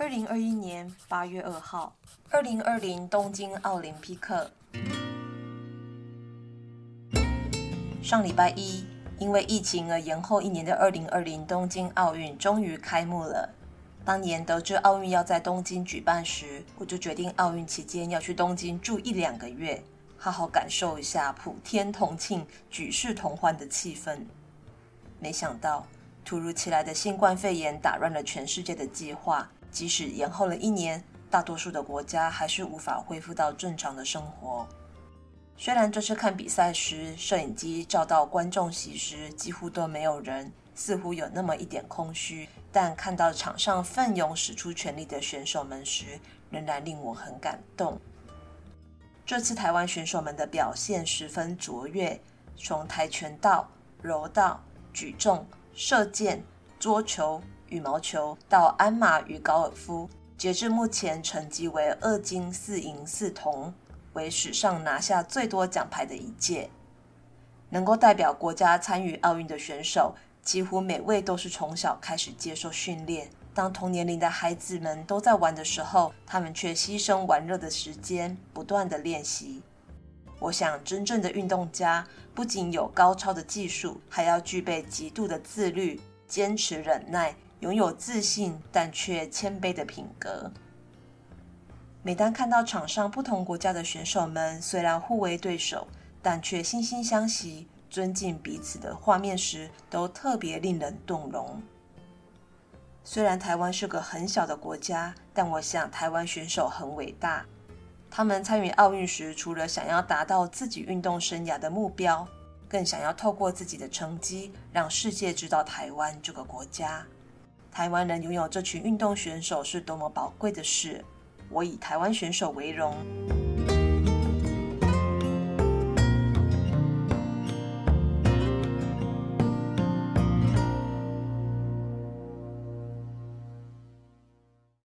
二零二一年八月二号，二零二零东京奥林匹克。上礼拜一，因为疫情而延后一年的二零二零东京奥运终于开幕了。当年得知奥运要在东京举办时，我就决定奥运期间要去东京住一两个月，好好感受一下普天同庆、举世同欢的气氛。没想到，突如其来的新冠肺炎打乱了全世界的计划。即使延后了一年，大多数的国家还是无法恢复到正常的生活。虽然这次看比赛时，摄影机照到观众席时几乎都没有人，似乎有那么一点空虚，但看到场上奋勇使出全力的选手们时，仍然令我很感动。这次台湾选手们的表现十分卓越，从跆拳道、柔道、举重、射箭、桌球。羽毛球到鞍马与高尔夫，截至目前成绩为二金四银四铜，为史上拿下最多奖牌的一届。能够代表国家参与奥运的选手，几乎每位都是从小开始接受训练。当同年龄的孩子们都在玩的时候，他们却牺牲玩乐的时间，不断地练习。我想，真正的运动家不仅有高超的技术，还要具备极度的自律、坚持、忍耐。拥有自信但却谦卑的品格。每当看到场上不同国家的选手们虽然互为对手，但却惺惺相惜、尊敬彼此的画面时，都特别令人动容。虽然台湾是个很小的国家，但我想台湾选手很伟大。他们参与奥运时，除了想要达到自己运动生涯的目标，更想要透过自己的成绩，让世界知道台湾这个国家。台湾人拥有这群运动选手是多么宝贵的事，我以台湾选手为荣。